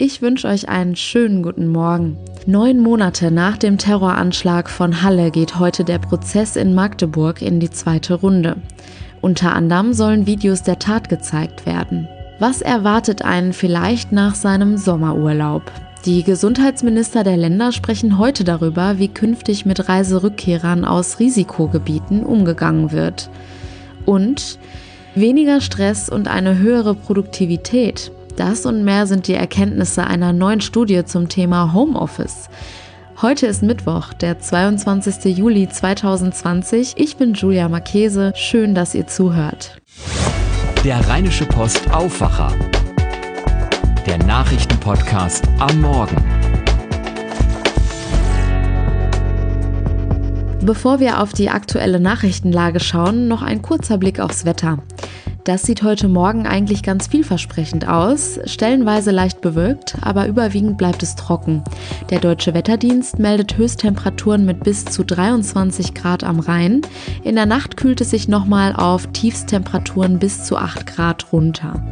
Ich wünsche euch einen schönen guten Morgen. Neun Monate nach dem Terroranschlag von Halle geht heute der Prozess in Magdeburg in die zweite Runde. Unter anderem sollen Videos der Tat gezeigt werden. Was erwartet einen vielleicht nach seinem Sommerurlaub? Die Gesundheitsminister der Länder sprechen heute darüber, wie künftig mit Reiserückkehrern aus Risikogebieten umgegangen wird. Und weniger Stress und eine höhere Produktivität. Das und mehr sind die Erkenntnisse einer neuen Studie zum Thema Homeoffice. Heute ist Mittwoch, der 22. Juli 2020. Ich bin Julia Marchese. Schön, dass ihr zuhört. Der Rheinische Post Aufwacher. Der Nachrichtenpodcast am Morgen. Bevor wir auf die aktuelle Nachrichtenlage schauen, noch ein kurzer Blick aufs Wetter. Das sieht heute Morgen eigentlich ganz vielversprechend aus, stellenweise leicht bewölkt, aber überwiegend bleibt es trocken. Der deutsche Wetterdienst meldet Höchsttemperaturen mit bis zu 23 Grad am Rhein. In der Nacht kühlt es sich nochmal auf Tiefstemperaturen bis zu 8 Grad runter.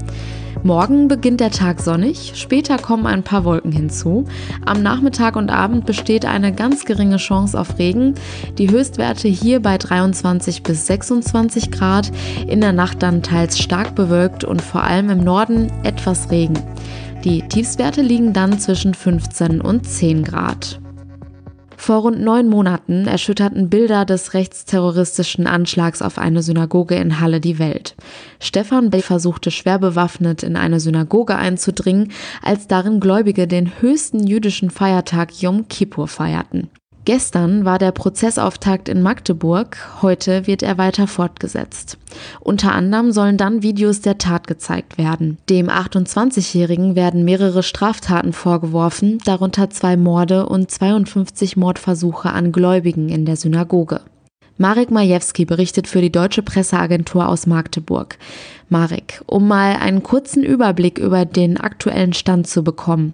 Morgen beginnt der Tag sonnig, später kommen ein paar Wolken hinzu. Am Nachmittag und Abend besteht eine ganz geringe Chance auf Regen. Die Höchstwerte hier bei 23 bis 26 Grad, in der Nacht dann teils stark bewölkt und vor allem im Norden etwas Regen. Die Tiefstwerte liegen dann zwischen 15 und 10 Grad. Vor rund neun Monaten erschütterten Bilder des rechtsterroristischen Anschlags auf eine Synagoge in Halle die Welt. Stefan Bey versuchte schwer bewaffnet in eine Synagoge einzudringen, als darin Gläubige den höchsten jüdischen Feiertag Yom Kippur feierten. Gestern war der Prozessauftakt in Magdeburg, heute wird er weiter fortgesetzt. Unter anderem sollen dann Videos der Tat gezeigt werden. Dem 28-Jährigen werden mehrere Straftaten vorgeworfen, darunter zwei Morde und 52 Mordversuche an Gläubigen in der Synagoge. Marek Majewski berichtet für die Deutsche Presseagentur aus Magdeburg. Marek, um mal einen kurzen Überblick über den aktuellen Stand zu bekommen.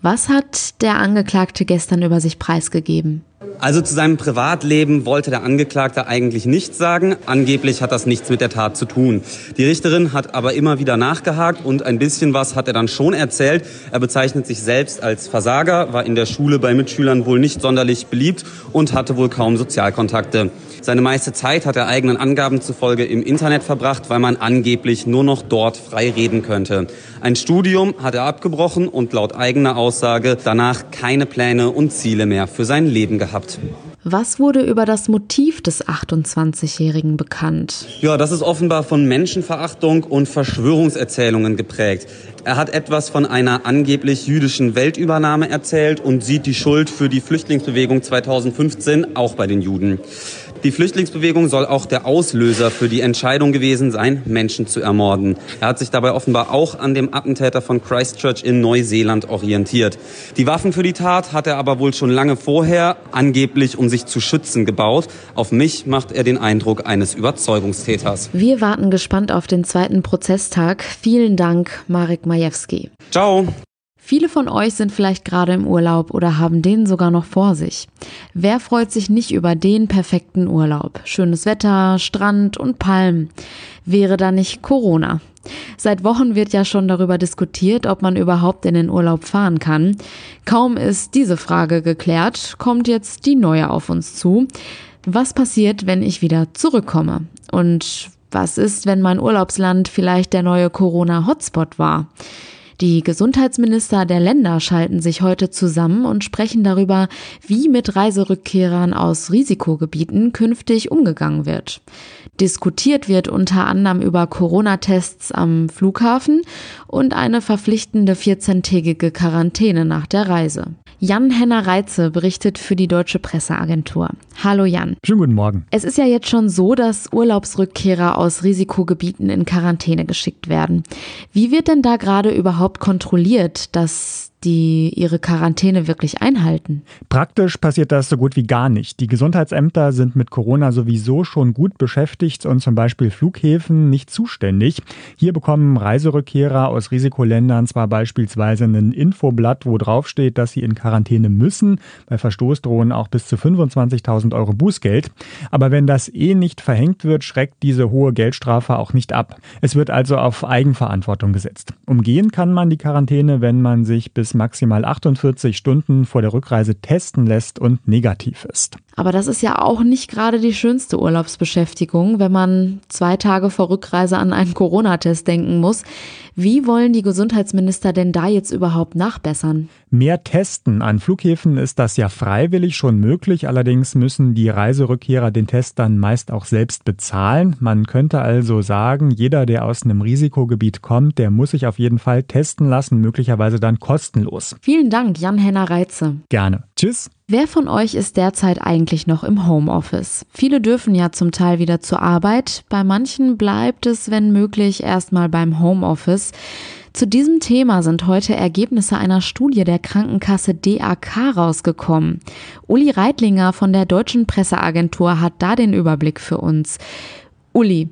Was hat der Angeklagte gestern über sich preisgegeben? Also zu seinem Privatleben wollte der Angeklagte eigentlich nichts sagen. Angeblich hat das nichts mit der Tat zu tun. Die Richterin hat aber immer wieder nachgehakt und ein bisschen was hat er dann schon erzählt. Er bezeichnet sich selbst als Versager, war in der Schule bei Mitschülern wohl nicht sonderlich beliebt und hatte wohl kaum Sozialkontakte. Seine meiste Zeit hat er eigenen Angaben zufolge im Internet verbracht, weil man angeblich nur noch dort frei reden könnte. Ein Studium hat er abgebrochen und laut eigener Aussage danach keine Pläne und Ziele mehr für sein Leben gehabt. Was wurde über das Motiv des 28-Jährigen bekannt? Ja, das ist offenbar von Menschenverachtung und Verschwörungserzählungen geprägt. Er hat etwas von einer angeblich jüdischen Weltübernahme erzählt und sieht die Schuld für die Flüchtlingsbewegung 2015 auch bei den Juden. Die Flüchtlingsbewegung soll auch der Auslöser für die Entscheidung gewesen sein, Menschen zu ermorden. Er hat sich dabei offenbar auch an dem Attentäter von Christchurch in Neuseeland orientiert. Die Waffen für die Tat hat er aber wohl schon lange vorher, angeblich um sich zu schützen, gebaut. Auf mich macht er den Eindruck eines Überzeugungstäters. Wir warten gespannt auf den zweiten Prozesstag. Vielen Dank, Marek Majewski. Ciao. Viele von euch sind vielleicht gerade im Urlaub oder haben den sogar noch vor sich. Wer freut sich nicht über den perfekten Urlaub? Schönes Wetter, Strand und Palmen. Wäre da nicht Corona? Seit Wochen wird ja schon darüber diskutiert, ob man überhaupt in den Urlaub fahren kann. Kaum ist diese Frage geklärt, kommt jetzt die neue auf uns zu. Was passiert, wenn ich wieder zurückkomme? Und was ist, wenn mein Urlaubsland vielleicht der neue Corona-Hotspot war? Die Gesundheitsminister der Länder schalten sich heute zusammen und sprechen darüber, wie mit Reiserückkehrern aus Risikogebieten künftig umgegangen wird. Diskutiert wird unter anderem über Corona-Tests am Flughafen und eine verpflichtende 14-tägige Quarantäne nach der Reise. Jan-Henner Reitze berichtet für die Deutsche Presseagentur. Hallo Jan. Schönen guten Morgen. Es ist ja jetzt schon so, dass Urlaubsrückkehrer aus Risikogebieten in Quarantäne geschickt werden. Wie wird denn da gerade überhaupt kontrolliert, dass die ihre Quarantäne wirklich einhalten? Praktisch passiert das so gut wie gar nicht. Die Gesundheitsämter sind mit Corona sowieso schon gut beschäftigt und zum Beispiel Flughäfen nicht zuständig. Hier bekommen Reiserückkehrer aus Risikoländern zwar beispielsweise ein Infoblatt, wo draufsteht, dass sie in Quarantäne müssen. Bei Verstoß drohen auch bis zu 25.000 Euro Bußgeld. Aber wenn das eh nicht verhängt wird, schreckt diese hohe Geldstrafe auch nicht ab. Es wird also auf Eigenverantwortung gesetzt. Umgehen kann man die Quarantäne, wenn man sich bis bis maximal 48 Stunden vor der Rückreise testen lässt und negativ ist. Aber das ist ja auch nicht gerade die schönste Urlaubsbeschäftigung, wenn man zwei Tage vor Rückreise an einen Corona-Test denken muss. Wie wollen die Gesundheitsminister denn da jetzt überhaupt nachbessern? Mehr testen. An Flughäfen ist das ja freiwillig schon möglich. Allerdings müssen die Reiserückkehrer den Test dann meist auch selbst bezahlen. Man könnte also sagen, jeder, der aus einem Risikogebiet kommt, der muss sich auf jeden Fall testen lassen, möglicherweise dann kostenlos. Vielen Dank, Jan-Henner Reitze. Gerne. Tschüss. Wer von euch ist derzeit eigentlich noch im Homeoffice? Viele dürfen ja zum Teil wieder zur Arbeit, bei manchen bleibt es, wenn möglich, erstmal beim Homeoffice. Zu diesem Thema sind heute Ergebnisse einer Studie der Krankenkasse DAK rausgekommen. Uli Reitlinger von der Deutschen Presseagentur hat da den Überblick für uns. Uli,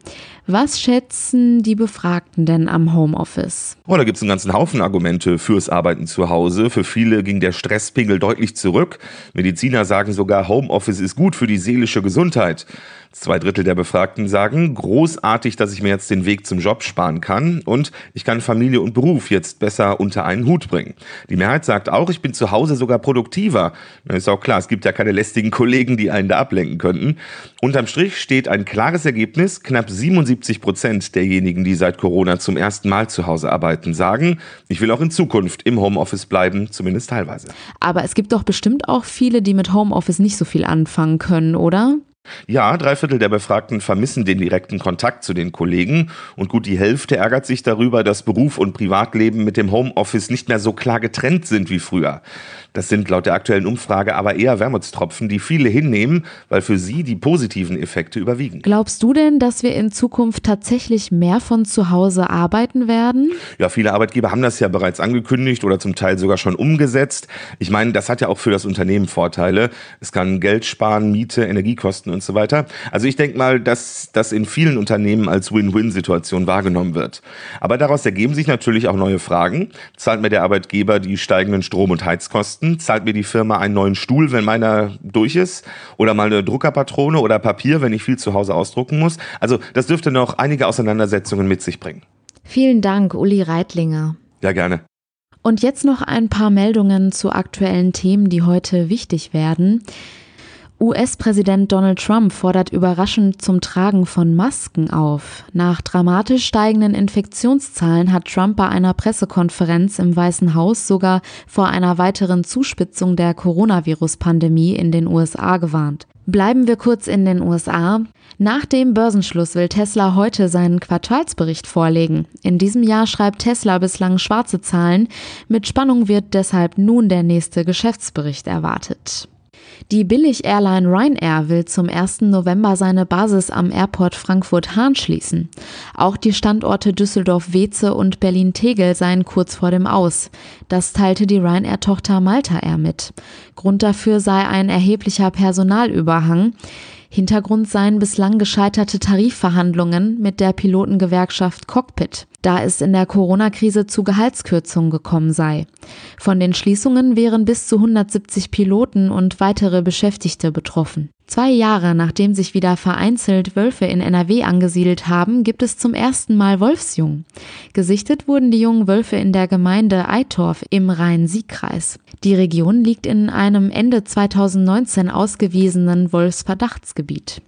was schätzen die Befragten denn am Homeoffice? Oh, da gibt es einen ganzen Haufen Argumente fürs Arbeiten zu Hause. Für viele ging der Stresspegel deutlich zurück. Mediziner sagen sogar, Homeoffice ist gut für die seelische Gesundheit. Zwei Drittel der Befragten sagen, großartig, dass ich mir jetzt den Weg zum Job sparen kann und ich kann Familie und Beruf jetzt besser unter einen Hut bringen. Die Mehrheit sagt auch, ich bin zu Hause sogar produktiver. Na, ist auch klar, es gibt ja keine lästigen Kollegen, die einen da ablenken könnten. Unterm Strich steht ein klares Ergebnis. Knapp 77 Prozent derjenigen, die seit Corona zum ersten Mal zu Hause arbeiten, sagen, ich will auch in Zukunft im Homeoffice bleiben, zumindest teilweise. Aber es gibt doch bestimmt auch viele, die mit Homeoffice nicht so viel anfangen können, oder? Ja, drei Viertel der Befragten vermissen den direkten Kontakt zu den Kollegen und gut die Hälfte ärgert sich darüber, dass Beruf und Privatleben mit dem Homeoffice nicht mehr so klar getrennt sind wie früher. Das sind laut der aktuellen Umfrage aber eher Wermutstropfen, die viele hinnehmen, weil für sie die positiven Effekte überwiegen. Glaubst du denn, dass wir in Zukunft tatsächlich mehr von zu Hause arbeiten werden? Ja, viele Arbeitgeber haben das ja bereits angekündigt oder zum Teil sogar schon umgesetzt. Ich meine, das hat ja auch für das Unternehmen Vorteile. Es kann Geld sparen, Miete, Energiekosten und so weiter. Also ich denke mal, dass das in vielen Unternehmen als Win-Win-Situation wahrgenommen wird. Aber daraus ergeben sich natürlich auch neue Fragen. Zahlt mir der Arbeitgeber die steigenden Strom- und Heizkosten? Zahlt mir die Firma einen neuen Stuhl, wenn meiner durch ist? Oder mal eine Druckerpatrone oder Papier, wenn ich viel zu Hause ausdrucken muss? Also das dürfte noch einige Auseinandersetzungen mit sich bringen. Vielen Dank, Uli Reitlinger. Ja, gerne. Und jetzt noch ein paar Meldungen zu aktuellen Themen, die heute wichtig werden. US-Präsident Donald Trump fordert überraschend zum Tragen von Masken auf. Nach dramatisch steigenden Infektionszahlen hat Trump bei einer Pressekonferenz im Weißen Haus sogar vor einer weiteren Zuspitzung der Coronavirus-Pandemie in den USA gewarnt. Bleiben wir kurz in den USA. Nach dem Börsenschluss will Tesla heute seinen Quartalsbericht vorlegen. In diesem Jahr schreibt Tesla bislang schwarze Zahlen. Mit Spannung wird deshalb nun der nächste Geschäftsbericht erwartet. Die Billig-Airline Ryanair will zum 1. November seine Basis am Airport Frankfurt-Hahn schließen. Auch die Standorte Düsseldorf-Weze und Berlin-Tegel seien kurz vor dem Aus. Das teilte die Ryanair-Tochter Malta Air mit. Grund dafür sei ein erheblicher Personalüberhang. Hintergrund seien bislang gescheiterte Tarifverhandlungen mit der Pilotengewerkschaft Cockpit, da es in der Corona-Krise zu Gehaltskürzungen gekommen sei. Von den Schließungen wären bis zu 170 Piloten und weitere Beschäftigte betroffen. Zwei Jahre nachdem sich wieder vereinzelt Wölfe in NRW angesiedelt haben, gibt es zum ersten Mal Wolfsjungen. Gesichtet wurden die jungen Wölfe in der Gemeinde Eitorf im Rhein-Sieg-Kreis. Die Region liegt in einem Ende 2019 ausgewiesenen Wolfsverdachtsgebiet.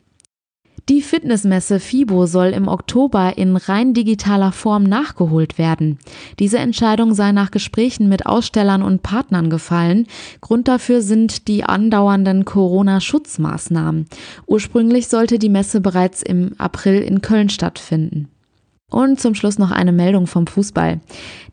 Die Fitnessmesse FIBO soll im Oktober in rein digitaler Form nachgeholt werden. Diese Entscheidung sei nach Gesprächen mit Ausstellern und Partnern gefallen. Grund dafür sind die andauernden Corona-Schutzmaßnahmen. Ursprünglich sollte die Messe bereits im April in Köln stattfinden. Und zum Schluss noch eine Meldung vom Fußball.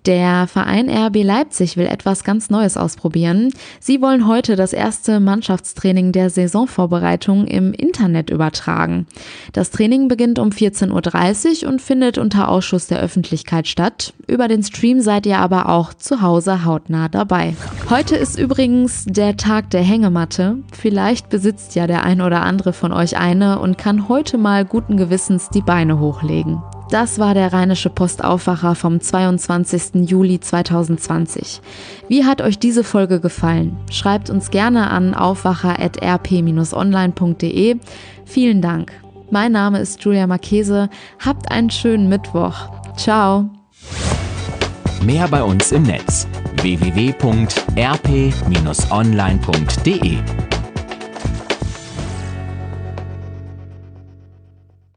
Der Verein RB Leipzig will etwas ganz Neues ausprobieren. Sie wollen heute das erste Mannschaftstraining der Saisonvorbereitung im Internet übertragen. Das Training beginnt um 14.30 Uhr und findet unter Ausschuss der Öffentlichkeit statt. Über den Stream seid ihr aber auch zu Hause hautnah dabei. Heute ist übrigens der Tag der Hängematte. Vielleicht besitzt ja der ein oder andere von euch eine und kann heute mal guten Gewissens die Beine hochlegen. Das war der Rheinische Postaufwacher vom 22. Juli 2020. Wie hat euch diese Folge gefallen? Schreibt uns gerne an aufwacher.rp-online.de. Vielen Dank. Mein Name ist Julia Marchese. Habt einen schönen Mittwoch. Ciao. Mehr bei uns im Netz www.rp-online.de.